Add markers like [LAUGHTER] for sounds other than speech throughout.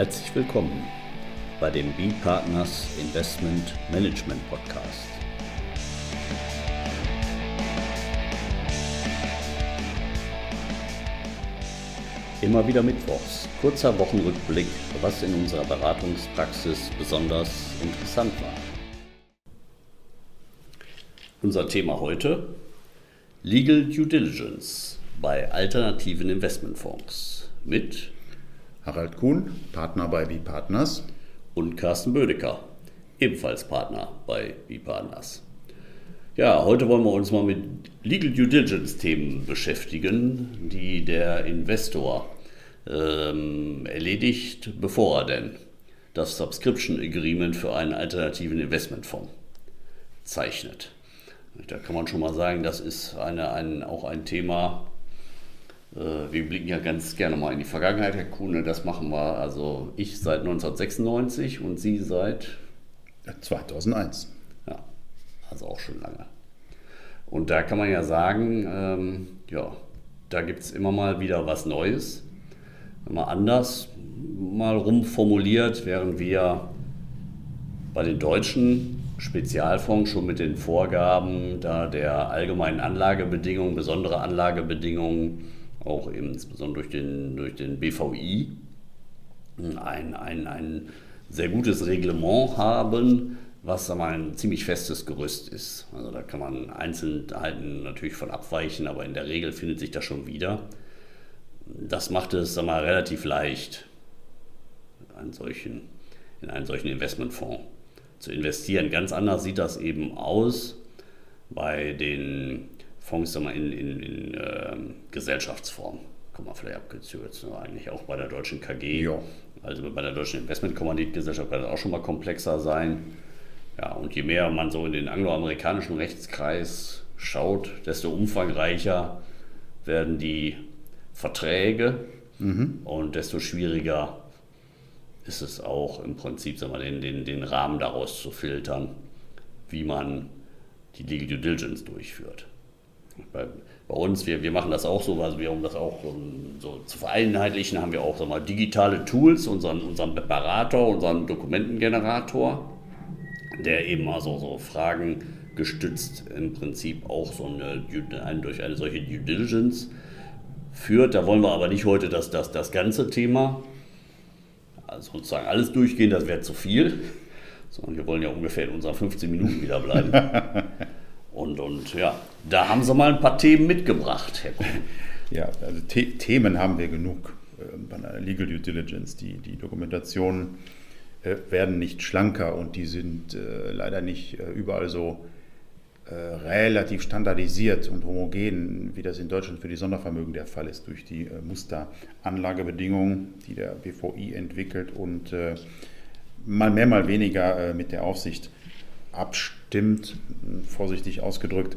Herzlich willkommen bei dem B-Partners Investment Management Podcast. Immer wieder Mittwochs, kurzer Wochenrückblick, was in unserer Beratungspraxis besonders interessant war. Unser Thema heute: Legal Due Diligence bei alternativen Investmentfonds mit Harald Kuhn, Partner bei B-Partners. Und Carsten Bödecker, ebenfalls Partner bei B-Partners. Ja, heute wollen wir uns mal mit Legal Due Diligence Themen beschäftigen, die der Investor ähm, erledigt, bevor er denn das Subscription Agreement für einen alternativen Investmentfonds zeichnet. Da kann man schon mal sagen, das ist eine, ein, auch ein Thema, wir blicken ja ganz gerne mal in die Vergangenheit, Herr Kuhne. Das machen wir, also ich seit 1996 und Sie seit 2001. Ja, also auch schon lange. Und da kann man ja sagen, ähm, ja, da gibt es immer mal wieder was Neues. Mal anders mal rumformuliert, während wir bei den deutschen Spezialfonds schon mit den Vorgaben da der allgemeinen Anlagebedingungen, besondere Anlagebedingungen auch eben insbesondere durch den, durch den BVI, ein, ein, ein sehr gutes Reglement haben, was mal, ein ziemlich festes Gerüst ist. Also da kann man Einzelheiten natürlich von abweichen, aber in der Regel findet sich das schon wieder. Das macht es sag mal, relativ leicht, einen solchen, in einen solchen Investmentfonds zu investieren. Ganz anders sieht das eben aus bei den Fonds mal, in, in, in äh, Gesellschaftsform. Kann man vielleicht abgekürzt, ne? eigentlich auch bei der deutschen KG. Ja. Also bei der deutschen Investmentkommanditgesellschaft kann das auch schon mal komplexer sein. Ja, und je mehr man so in den angloamerikanischen Rechtskreis schaut, desto umfangreicher werden die Verträge mhm. und desto schwieriger ist es auch im Prinzip sagen wir, den, den, den Rahmen daraus zu filtern, wie man die Legal Due Diligence durchführt. Bei, bei, uns, wir, wir machen das auch so, also wir, um das auch um, so zu vereinheitlichen, haben wir auch sag mal, digitale Tools, unseren, unseren Berater, unseren Dokumentengenerator, der eben also so Fragen gestützt im Prinzip auch so eine, eine, durch eine solche Due Diligence führt. Da wollen wir aber nicht heute das, das, das ganze Thema, also sozusagen alles durchgehen, das wäre zu viel, sondern wir wollen ja ungefähr in unseren 15 Minuten wieder bleiben. [LAUGHS] Und, und ja, da haben Sie mal ein paar Themen mitgebracht, Herr Kuhn. [LAUGHS] Ja, also The Themen haben wir genug äh, bei einer Legal Due Diligence. Die, die Dokumentationen äh, werden nicht schlanker und die sind äh, leider nicht äh, überall so äh, relativ standardisiert und homogen, wie das in Deutschland für die Sondervermögen der Fall ist, durch die äh, Musteranlagebedingungen, die der BVI entwickelt und mal mehr, mal weniger mit der Aufsicht abstimmt, vorsichtig ausgedrückt,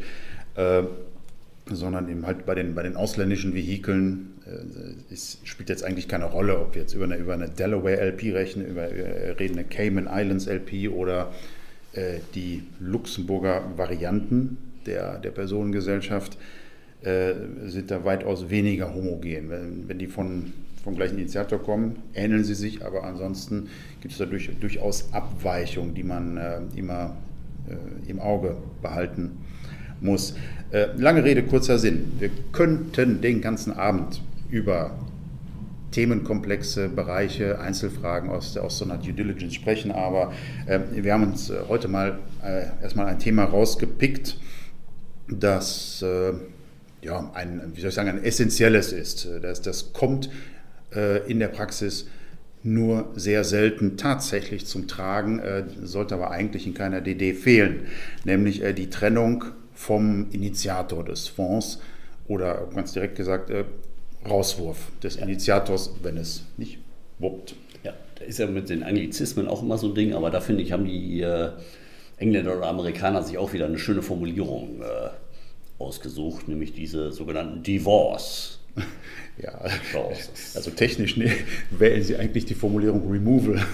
äh, sondern eben halt bei den, bei den ausländischen Vehikeln äh, ist, spielt jetzt eigentlich keine Rolle, ob wir jetzt über eine, über eine Delaware LP rechnen, über, äh, reden eine Cayman Islands LP oder äh, die Luxemburger Varianten der, der Personengesellschaft äh, sind da weitaus weniger homogen. Wenn, wenn die von vom gleichen Initiator kommen, ähneln sie sich, aber ansonsten gibt es da durch, durchaus Abweichungen, die man äh, immer im Auge behalten muss. Äh, lange Rede, kurzer Sinn. Wir könnten den ganzen Abend über Themenkomplexe, Bereiche, Einzelfragen aus, aus so einer Due Diligence sprechen, aber äh, wir haben uns äh, heute mal äh, erstmal ein Thema rausgepickt, das äh, ja, ein, wie soll ich sagen, ein essentielles ist. Das, das kommt äh, in der Praxis nur sehr selten tatsächlich zum Tragen, äh, sollte aber eigentlich in keiner DD fehlen, nämlich äh, die Trennung vom Initiator des Fonds oder ganz direkt gesagt Rauswurf des Initiators, wenn es nicht wuppt. Ja, da ist ja mit den Anglizismen auch immer so ein Ding, aber da finde ich, haben die äh, Engländer oder Amerikaner sich auch wieder eine schöne Formulierung äh, ausgesucht, nämlich diese sogenannten Divorce. Ja, also technisch ne, wählen Sie eigentlich die Formulierung Removal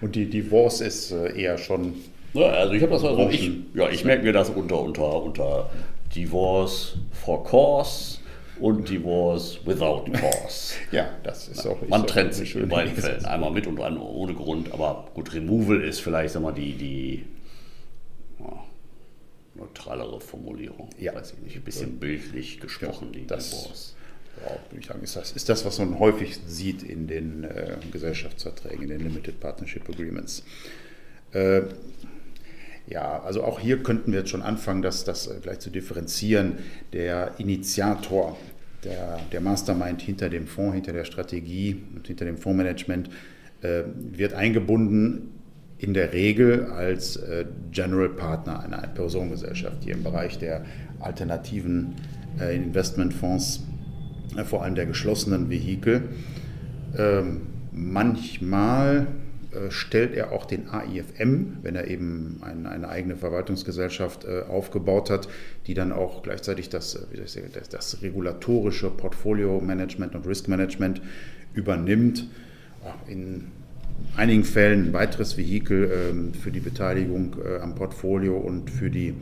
und die Divorce ist äh, eher schon. Ja, also ich habe das also, ich, ja, ich merke mir das unter, unter, unter Divorce for Cause und Divorce without cause. [LAUGHS] ja, das ist auch. Man ist trennt auch sich in beiden Fällen. Einmal mit und einmal ohne Grund. Aber gut, Removal ist vielleicht sag mal, die, die ja, neutralere Formulierung. Ja. Weiß ich nicht, ein bisschen bildlich gesprochen, Ja, die Divorce. Sagen, ist das, ist das, was man häufig sieht in den äh, Gesellschaftsverträgen, in den Limited Partnership Agreements. Äh, ja, also auch hier könnten wir jetzt schon anfangen, das, das äh, gleich zu differenzieren. Der Initiator, der, der Mastermind hinter dem Fonds, hinter der Strategie und hinter dem Fondsmanagement äh, wird eingebunden in der Regel als äh, General Partner einer Personengesellschaft, die im Bereich der alternativen äh, Investmentfonds, äh, vor allem der geschlossenen Vehikel, ähm, manchmal äh, stellt er auch den AIFM, wenn er eben ein, eine eigene Verwaltungsgesellschaft äh, aufgebaut hat, die dann auch gleichzeitig das, äh, sagen, das, das regulatorische Portfolio-Management und Risk-Management übernimmt. Ja, In einigen Fällen ein weiteres Vehikel ähm, für die Beteiligung äh, am Portfolio und für die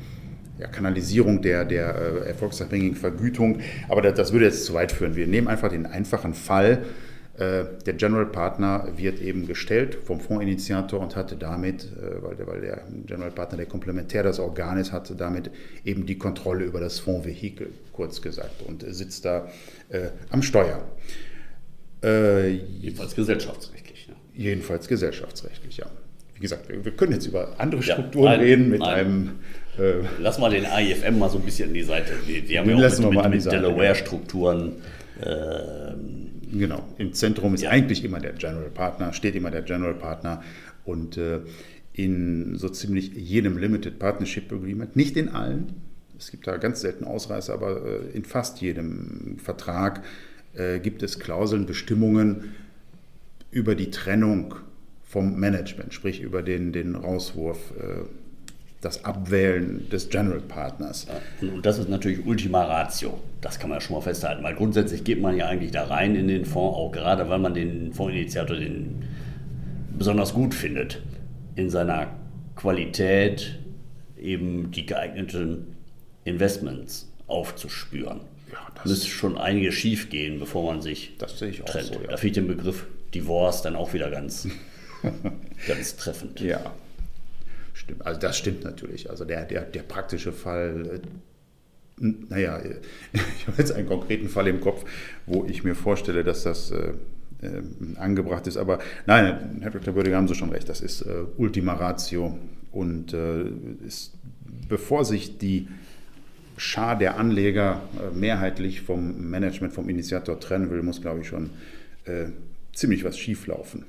ja, Kanalisierung der, der äh, erfolgsabhängigen Vergütung. Aber das, das würde jetzt zu weit führen. Wir nehmen einfach den einfachen Fall. Äh, der General Partner wird eben gestellt vom Fondsinitiator und hatte damit, äh, weil, der, weil der General Partner der komplementär das Organ ist, hatte damit eben die Kontrolle über das Fondsvehikel, kurz gesagt, und sitzt da äh, am Steuer. Jedenfalls gesellschaftsrechtlich. Ne? Jedenfalls gesellschaftsrechtlich, ja. Wie gesagt, wir, können jetzt über andere Ja, Strukturen nein, reden mit nein. einem. Äh, Lass mal den AIFM mal so ein bisschen an die Seite. Die, die haben ja auch mit, mit, mit Delaware-Strukturen. ähm, genau, im Zentrum ist Ja. eigentlich immer der General Partner, steht immer der General Partner und äh, in so ziemlich jedem Limited Partnership Agreement, nicht in allen, es gibt da ganz selten Ausreißer, aber äh, in fast jedem Vertrag äh, gibt es Klauseln, Bestimmungen über die Trennung vom Management, sprich über den, den Rauswurf, äh, das Abwählen des General Partners. Und, und das ist natürlich Ultima Ratio. Das kann man ja schon mal festhalten, weil grundsätzlich geht man ja eigentlich da rein in den Fonds, auch gerade weil man den Fondsinitiator den besonders gut findet, in seiner Qualität eben die geeigneten Investments aufzuspüren. Ja, das- Müsste schon einiges schief gehen, bevor man sich Das sehe ich auch trennt. so, ja. Da finde ich den Begriff Divorce dann auch wieder ganz, [LAUGHS] ganz treffend. Ja, stimmt. Also das stimmt natürlich. Also der, der, der praktische Fall, äh, naja, äh, [LAUGHS] ich habe jetzt einen konkreten Fall im Kopf, wo ich mir vorstelle, dass das äh, äh, angebracht ist. Aber nein, Herr Dr. Bödige, haben Sie schon recht, das ist Ultima Ratio. Und ist, bevor sich die Schar der Anleger mehrheitlich vom Management, vom Initiator trennen will, muss, glaube ich, schon ziemlich was schieflaufen.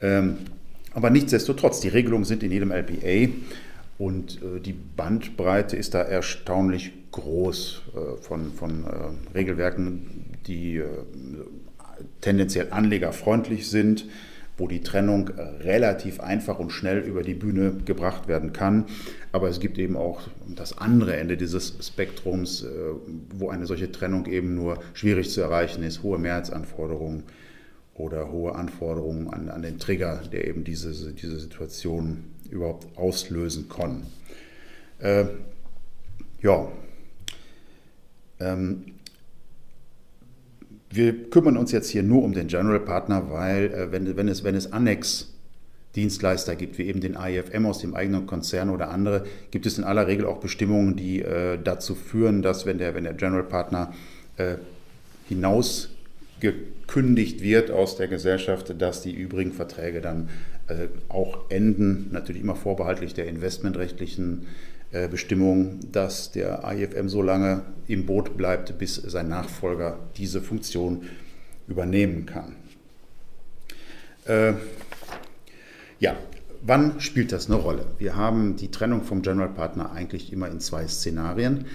Ähm, aber nichtsdestotrotz, die Regelungen sind in jedem LPA und äh, die Bandbreite ist da erstaunlich groß äh, von, von äh, Regelwerken, die äh, tendenziell anlegerfreundlich sind, wo die Trennung relativ einfach und schnell über die Bühne gebracht werden kann. Aber es gibt eben auch das andere Ende dieses Spektrums, äh, wo eine solche Trennung eben nur schwierig zu erreichen ist, hohe Mehrheitsanforderungen oder hohe Anforderungen an, an den Trigger, der eben diese, diese Situation überhaupt auslösen kann. Äh, ja, ähm, wir kümmern uns jetzt hier nur um den General Partner, weil äh, wenn, wenn, es, wenn es Annex-Dienstleister gibt, wie eben den AIFM aus dem eigenen Konzern oder andere, gibt es in aller Regel auch Bestimmungen, die äh, dazu führen, dass wenn der, wenn der General Partner äh, hinausgekündigt wird aus der Gesellschaft, dass die übrigen Verträge dann äh, auch enden, natürlich immer vorbehaltlich der investmentrechtlichen äh, Bestimmung, dass der AIFM so lange im Boot bleibt, bis sein Nachfolger diese Funktion übernehmen kann. Äh, ja, wann spielt das eine Rolle? Wir haben die Trennung vom General Partner eigentlich immer in zwei Szenarien,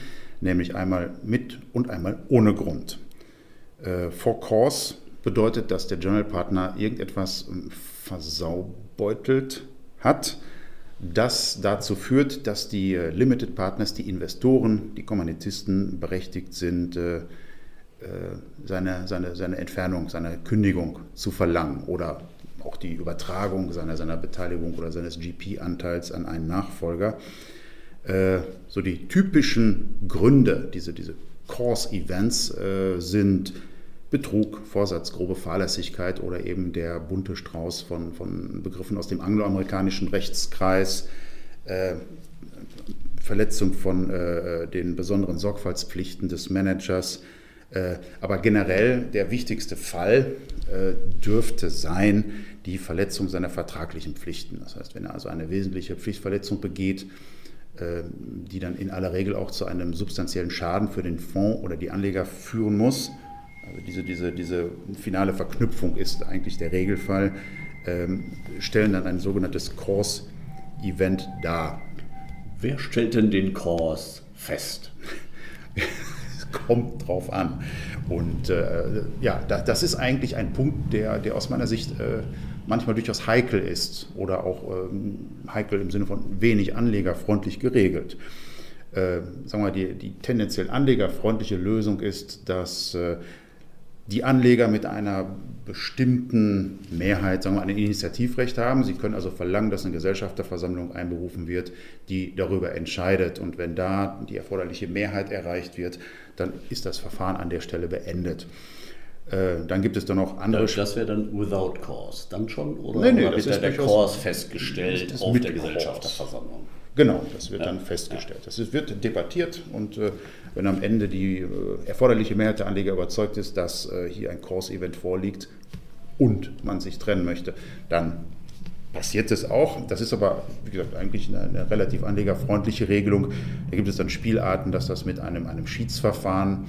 nämlich einmal mit und einmal ohne Grund. Äh, for cause bedeutet, dass der General Partner irgendetwas ähm, versaubeutelt hat, das dazu führt, dass die äh, Limited Partners, die Investoren, die Kommanditisten berechtigt sind, äh, seine, seine, seine Entfernung, seine Kündigung zu verlangen oder auch die Übertragung seiner, seiner Beteiligung oder seines GP-Anteils an einen Nachfolger. So die typischen Gründe, diese, diese Cause Events äh, sind Betrug, Vorsatz, grobe Fahrlässigkeit oder eben der bunte Strauß von, von Begriffen aus dem angloamerikanischen Rechtskreis, äh, Verletzung von äh, den besonderen Sorgfaltspflichten des Managers. Äh, aber generell der wichtigste Fall äh, dürfte sein die Verletzung seiner vertraglichen Pflichten. Das heißt, wenn er also eine wesentliche Pflichtverletzung begeht, äh, die dann in aller Regel auch zu einem substanziellen Schaden für den Fonds oder die Anleger führen muss, also diese, diese, diese finale Verknüpfung ist eigentlich der Regelfall, ähm, stellen dann ein sogenanntes Course-Event dar. Wer stellt denn den Course fest? [LAUGHS] es kommt drauf an. Und äh, ja, da, das ist eigentlich ein Punkt, der, der aus meiner Sicht äh, manchmal durchaus heikel ist oder auch ähm, heikel im Sinne von wenig anlegerfreundlich geregelt. Äh, sagen wir, die, die tendenziell anlegerfreundliche Lösung ist, dass äh, die Anleger mit einer bestimmten Mehrheit sagen wir, ein Initiativrecht haben. Sie können also verlangen, dass eine Gesellschafterversammlung einberufen wird, die darüber entscheidet. Und wenn da die erforderliche Mehrheit erreicht wird, dann ist das Verfahren an der Stelle beendet. Äh, dann gibt es dann noch andere. Das wäre dann without cause, dann schon? Oder nee, nee, das ist der Cause festgestellt auf der Gesellschafterversammlung? Genau, das wird ja. dann festgestellt. Das wird debattiert und äh, wenn am Ende die äh, erforderliche Mehrheit der Anleger überzeugt ist, dass äh, hier ein Course-Event vorliegt und man sich trennen möchte, dann passiert es auch. Das ist aber, wie gesagt, eigentlich eine, eine, relativ anlegerfreundliche Regelung. Da gibt es dann Spielarten, dass das mit einem, einem Schiedsverfahren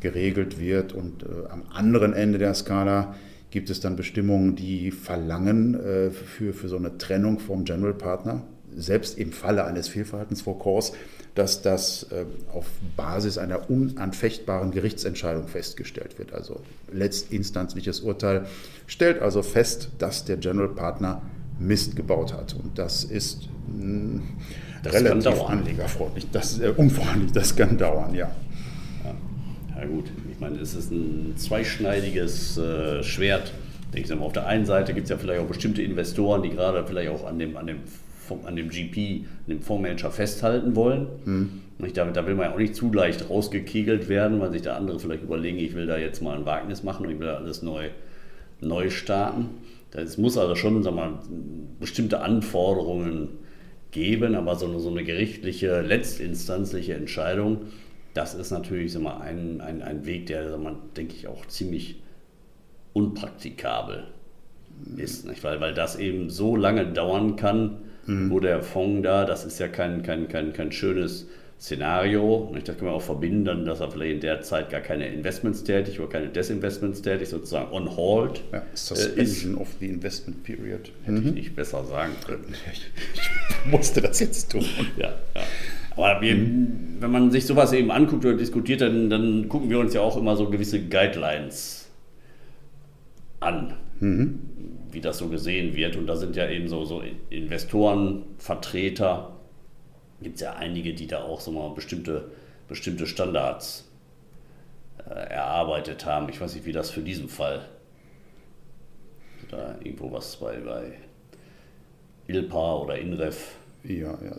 geregelt wird und äh, am anderen Ende der Skala gibt es dann Bestimmungen, die verlangen äh, für, für so eine Trennung vom General Partner selbst im Falle eines Fehlverhaltens vor Kurs, dass das äh, auf Basis einer unanfechtbaren Gerichtsentscheidung festgestellt wird. Also letztinstanzliches Urteil stellt also fest, dass der General Partner Mist gebaut hat. Und das ist mh, hm, das relativ anlegerfreundlich, das ist äh, unfreundlich, das kann dauern, ja. ja. Ja, gut, ich meine, es ist ein zweischneidiges äh, Schwert. Denke ich, auf der einen Seite gibt es ja vielleicht auch bestimmte Investoren, die gerade vielleicht auch an dem, an dem an dem GP, an dem Fondsmanager festhalten wollen. Hm. Da, da, will man ja auch nicht zu leicht rausgekegelt werden, weil sich da andere vielleicht überlegen, ich will da jetzt mal ein Wagnis machen und ich will da alles neu, neu starten. Es muss also schon sag mal, bestimmte Anforderungen geben, aber so eine, so eine gerichtliche, letztinstanzliche Entscheidung, das ist natürlich sag mal, ein, ein, ein Weg, der, sag mal, denke ich, auch ziemlich unpraktikabel ist. Nicht? Weil, weil das eben so lange dauern kann, mhm. wo der Fonds da, das ist ja kein, kein, kein, kein schönes Szenario. Das kann man auch verbinden, dass er vielleicht in der Zeit gar keine Investments tätig oder keine Desinvestments tätig, sozusagen on hold. Ja, Suspension äh, of the Investment Period. Hätte mhm. ich nicht besser sagen können. [LAUGHS] Ich musste das jetzt tun. Ja, ja. Aber wir, mhm. wenn man sich sowas eben anguckt oder diskutiert, dann, dann gucken wir uns ja auch immer so gewisse Guidelines an. Mhm wie das so gesehen wird. Und da sind ja eben so, so Investoren, Vertreter, gibt es ja einige, die da auch so mal bestimmte, bestimmte Standards äh, erarbeitet haben. Ich weiß nicht, wie das für diesen Fall da irgendwo was bei, bei ILPA oder INREF ja, ja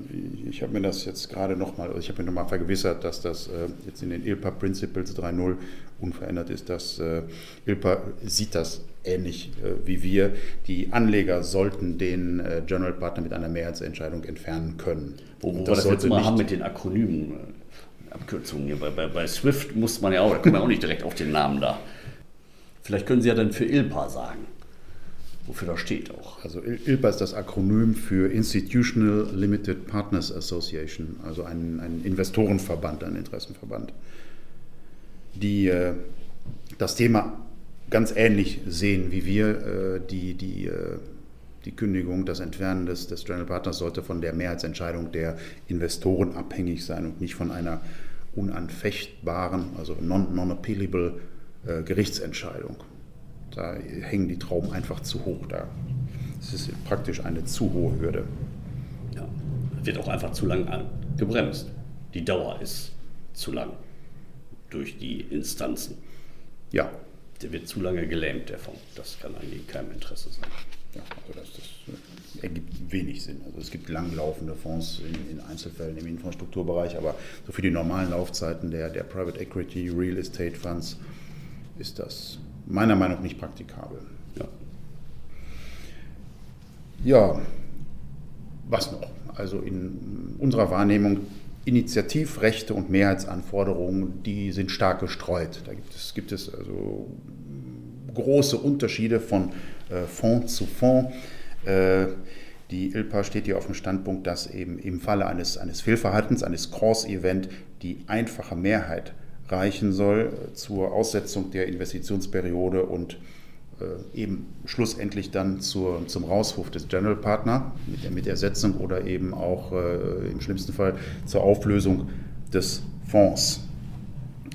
ich habe mir das jetzt gerade nochmal, ich habe mir nochmal vergewissert, dass das äh, jetzt in den ILPA Principles 3.0 unverändert ist. Dass äh, ILPA sieht das ähnlich äh, wie wir. Die Anleger sollten den äh, General Partner mit einer Mehrheitsentscheidung entfernen können. Wo, wo das wir das jetzt mal haben mit den Akronymen, äh, Abkürzungen hier. Bei, bei, bei Swift muss man ja auch, da kommen wir auch nicht direkt auf den Namen da. Vielleicht können Sie ja dann für ILPA sagen wofür das steht auch. Also ILPA ist das Akronym für Institutional Limited Partners Association, also ein, ein Investorenverband, ein Interessenverband, die äh, das Thema ganz ähnlich sehen wie wir. Äh, die, die, äh, die Kündigung, das Entfernen des, des General Partners sollte von der Mehrheitsentscheidung der Investoren abhängig sein und nicht von einer unanfechtbaren, also non-appealable non Gerichtsentscheidung. Da hängen die Trauben einfach zu hoch. Da es ist praktisch eine zu hohe Hürde. Ja, wird auch einfach zu lang gebremst. Die Dauer ist zu lang durch die Instanzen. Ja. Der wird zu lange gelähmt, der Fonds. Das kann eigentlich in keinem Interesse sein. Ja, also das, das ergibt wenig Sinn. Also es gibt langlaufende Fonds in, in, Einzelfällen im Infrastrukturbereich, aber so für die normalen Laufzeiten der, der Private Equity, Real Estate Funds ist das meiner Meinung nach nicht praktikabel. Ja. ja, was noch? Also in unserer Wahrnehmung Initiativrechte und Mehrheitsanforderungen, die sind stark gestreut. Da gibt es, gibt es also große Unterschiede von äh, Fonds zu Fonds. Äh, die ILPA steht hier auf dem Standpunkt, dass eben im Falle eines, eines Fehlverhaltens, eines Cross-Event, die einfache Mehrheit reichen soll zur Aussetzung der Investitionsperiode und äh, eben schlussendlich dann zur, zum Rauswurf des General Partner mit, mit Ersetzung oder eben auch äh, im schlimmsten Fall zur Auflösung des Fonds.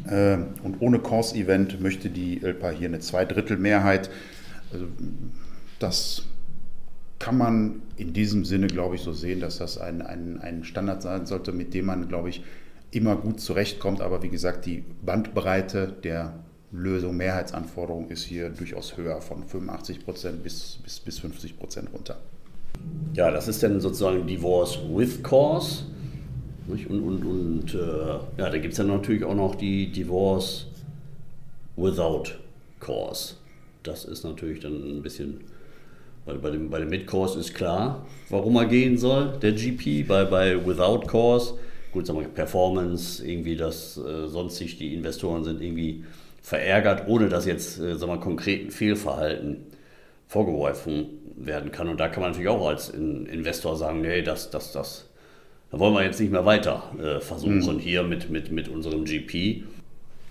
Äh, und ohne Cause-Event möchte die ILPA hier eine Zweidrittelmehrheit. Also das kann man in diesem Sinne, glaube ich, so sehen, dass das ein, ein, ein Standard sein sollte, mit dem man, glaube ich, immer gut zurechtkommt. Aber wie gesagt, die Bandbreite der Lösung, Mehrheitsanforderung ist hier durchaus höher, von 85 Prozent bis, bis, bis 50 Prozent runter. Ja, das ist dann sozusagen Divorce with Cause. Und, und, und äh, ja, da gibt es dann natürlich auch noch die Divorce without Cause. Das ist natürlich dann ein bisschen, weil bei dem, bei dem Mid-Course ist klar, warum er gehen soll, der GP. Bei, bei Without Course, gut, sagen wir Performance, irgendwie das äh, sonstig, die Investoren sind irgendwie verärgert, ohne dass jetzt äh, sagen wir, konkreten Fehlverhalten vorgeworfen werden kann. Und da kann man natürlich auch als Investor sagen, nee, das, das, das, da wollen wir jetzt nicht mehr weiter äh, versuchen mhm. hier mit, mit, mit unserem GP.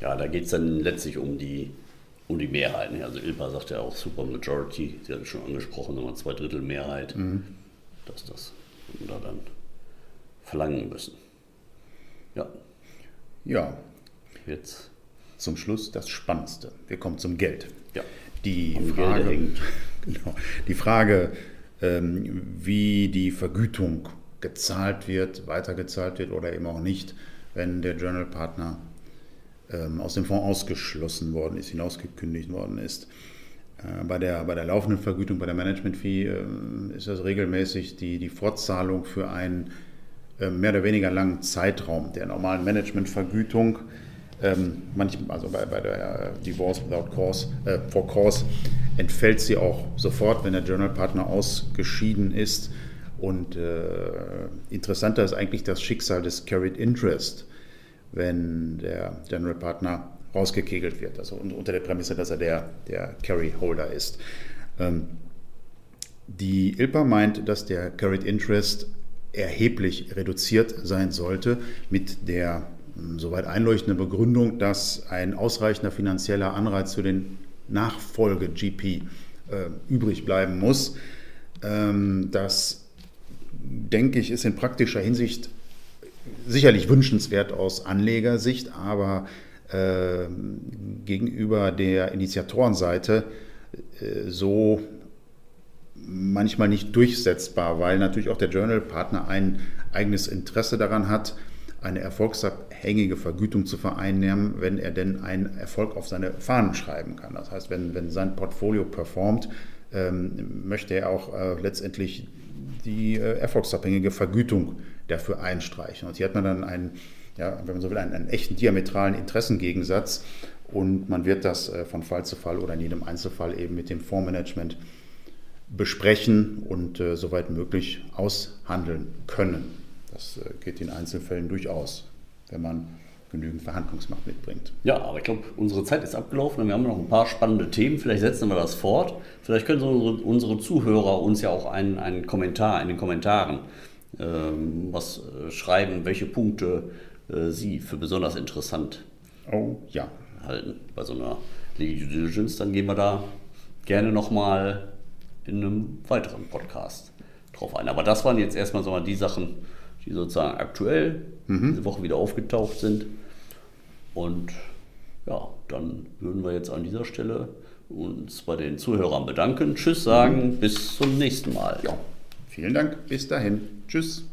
Ja, da geht es dann letztlich um die, um die Mehrheiten. Also Ilpa sagt ja auch Super Majority, sie hat es schon angesprochen, nochmal zwei Drittel Mehrheit, mhm. dass das da dann verlangen müssen. Ja. Ja. Jetzt zum Schluss das Spannendste. Wir kommen zum Geld. Ja. Die um Frage, [LAUGHS] genau, die Frage ähm, wie die Vergütung gezahlt wird, weitergezahlt wird oder eben auch nicht, wenn der Journal Partner ähm, aus dem Fonds ausgeschlossen worden ist, hinausgekündigt worden ist. Äh, bei, der, bei der laufenden Vergütung, bei der Management-Fee äh, ist das regelmäßig die, die Fortzahlung für einen mehr oder weniger langen Zeitraum der normalen Managementvergütung ähm, manchmal, also bei, bei der Divorce without cause, äh, for cause, entfällt sie auch sofort, wenn der Journal Partner ausgeschieden ist. Und äh, interessanter ist eigentlich das Schicksal des Carried Interest, wenn der General Partner rausgekegelt wird, also unter der Prämisse, dass er der, der Carry Holder ist. Ähm, die ILPA meint, dass der Carried Interest erheblich reduziert sein sollte mit der soweit einleuchtende Begründung, dass ein ausreichender finanzieller Anreiz für den Nachfolge-GP äh, übrig bleiben muss. Ähm, das, denke ich, ist in praktischer Hinsicht sicherlich wünschenswert aus Anlegersicht, aber äh, gegenüber der Initiatorenseite äh, so manchmal nicht durchsetzbar, weil natürlich auch der Journal-Partner ein eigenes Interesse daran hat, eine erfolgsabhängige Vergütung zu vereinnahmen, wenn er denn einen Erfolg auf seine Fahnen schreiben kann. Das heißt, wenn, wenn sein Portfolio performt, ähm, möchte er auch äh, letztendlich die äh, erfolgsabhängige Vergütung dafür einstreichen. Und hier hat man dann einen, ja, wenn man so will, einen, einen echten diametralen Interessengegensatz und man wird das äh, von Fall zu Fall oder in jedem Einzelfall eben mit dem Fondsmanagement besprechen und äh, soweit möglich aushandeln können. Das äh, geht in Einzelfällen durchaus, wenn man genügend Verhandlungsmacht mitbringt. Ja, aber ich glaube, unsere Zeit ist abgelaufen und wir haben noch ein paar spannende Themen. Vielleicht setzen wir das fort. Vielleicht können unsere, unsere Zuhörer uns ja auch einen, einen Kommentar in den Kommentaren ähm, was äh, schreiben, welche Punkte äh, sie für besonders interessant oh, ja. halten bei so einer Legal Diligence. Dann gehen wir da gerne nochmal in einem weiteren Podcast drauf ein. Aber das waren jetzt erstmal so die Sachen, die sozusagen aktuell mhm. diese Woche wieder aufgetaucht sind. Und ja, dann würden wir jetzt an dieser Stelle uns bei den Zuhörern bedanken. Tschüss sagen, mhm. bis zum nächsten Mal. Ja, vielen Dank, bis dahin. Tschüss.